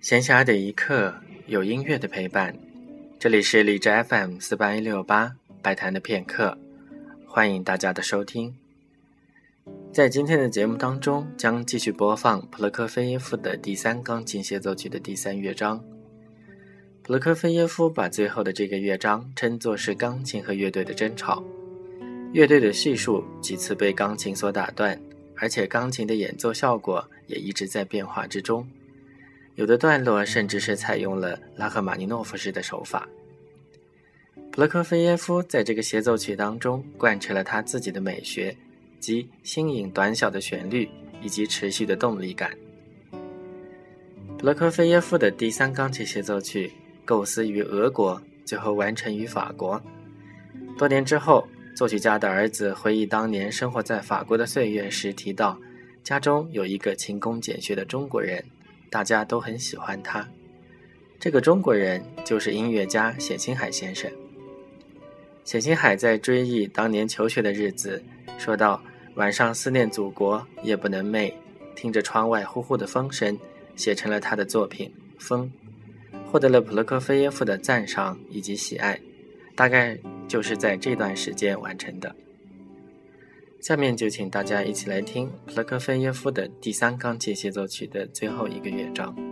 闲暇的一刻，有音乐的陪伴。这里是荔枝 FM 四八一六八白谈的片刻，欢迎大家的收听。在今天的节目当中，将继续播放普罗科菲耶夫的第三钢琴协奏曲的第三乐章。普罗科菲耶夫把最后的这个乐章称作是钢琴和乐队的争吵。乐队的叙述几次被钢琴所打断，而且钢琴的演奏效果也一直在变化之中。有的段落甚至是采用了拉赫玛尼诺夫式的手法。普罗科菲耶夫在这个协奏曲当中贯彻了他自己的美学，即新颖短小的旋律以及持续的动力感。普罗科菲耶夫的第三钢琴协奏曲构思于俄国，最后完成于法国。多年之后，作曲家的儿子回忆当年生活在法国的岁月时，提到家中有一个勤工俭学的中国人。大家都很喜欢他。这个中国人就是音乐家冼星海先生。冼星海在追忆当年求学的日子，说道：“晚上思念祖国，夜不能寐，听着窗外呼呼的风声，写成了他的作品《风》，获得了普罗科菲耶夫的赞赏以及喜爱。大概就是在这段时间完成的。”下面就请大家一起来听普罗科菲耶夫的第三钢琴协奏曲的最后一个乐章。